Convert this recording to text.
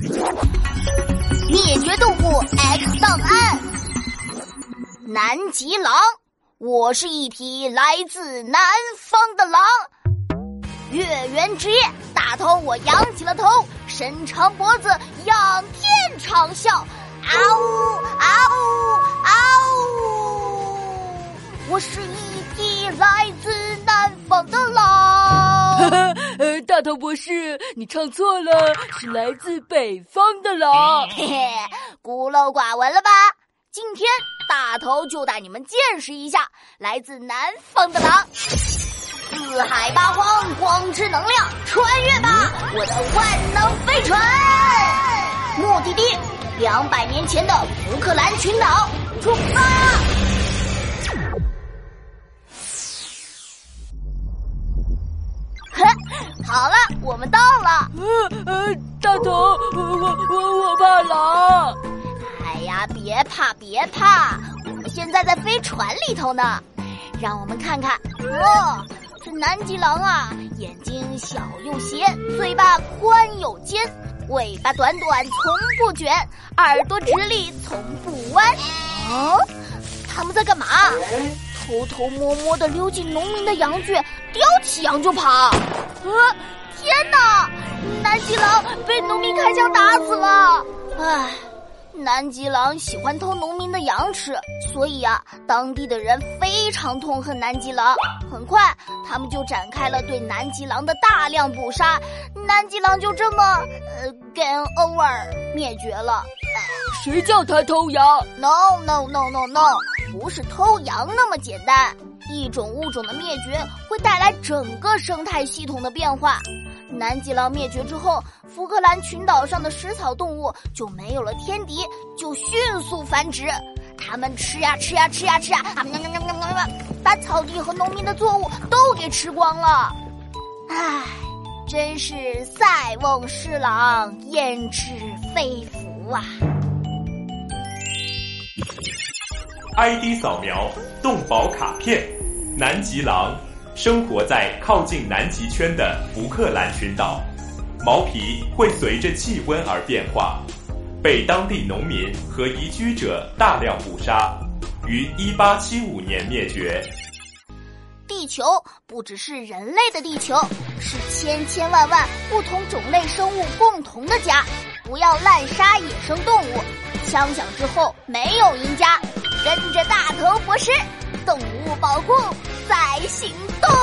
灭绝动物 X 档案，南极狼，我是一匹来自南方的狼。月圆之夜，大头我仰起了头，伸长脖子仰天长啸，嗷呜嗷呜嗷呜！我是一匹来自南方的狼。大头博士，你唱错了，是来自北方的狼。嘿嘿，孤陋寡闻了吧？今天大头就带你们见识一下来自南方的狼。四海八荒，光之能量，穿越吧，我的万能飞船！目的地：两百年前的福克兰群岛，好了，我们到了。呃呃，大头，我我我怕狼。哎呀，别怕别怕，我们现在在飞船里头呢。让我们看看，哦，这南极狼啊，眼睛小又斜，嘴巴宽又尖，尾巴短短从不卷，耳朵直立从不弯。哦，他们在干嘛？偷偷摸摸的溜进农民的羊圈，叼起羊就跑。呃，天哪！南极狼被农民开枪打死了。唉。南极狼喜欢偷农民的羊吃，所以啊，当地的人非常痛恨南极狼。很快，他们就展开了对南极狼的大量捕杀，南极狼就这么呃 game over 灭绝了。谁叫他偷羊？No no no no no，不是偷羊那么简单。一种物种的灭绝会带来整个生态系统的变化。南极狼灭绝之后，福克兰群岛上的食草动物就没有了天敌，就迅速繁殖。它们吃呀吃呀吃呀吃呀，把草地和农民的作物都给吃光了。唉，真是塞翁失狼，焉知非福啊！ID 扫描动保卡片，南极狼。生活在靠近南极圈的福克兰群岛，毛皮会随着气温而变化，被当地农民和移居者大量捕杀，于一八七五年灭绝。地球不只是人类的地球，是千千万万不同种类生物共同的家。不要滥杀野生动物，枪响之后没有赢家。跟着大头博士，动物保护。在行动。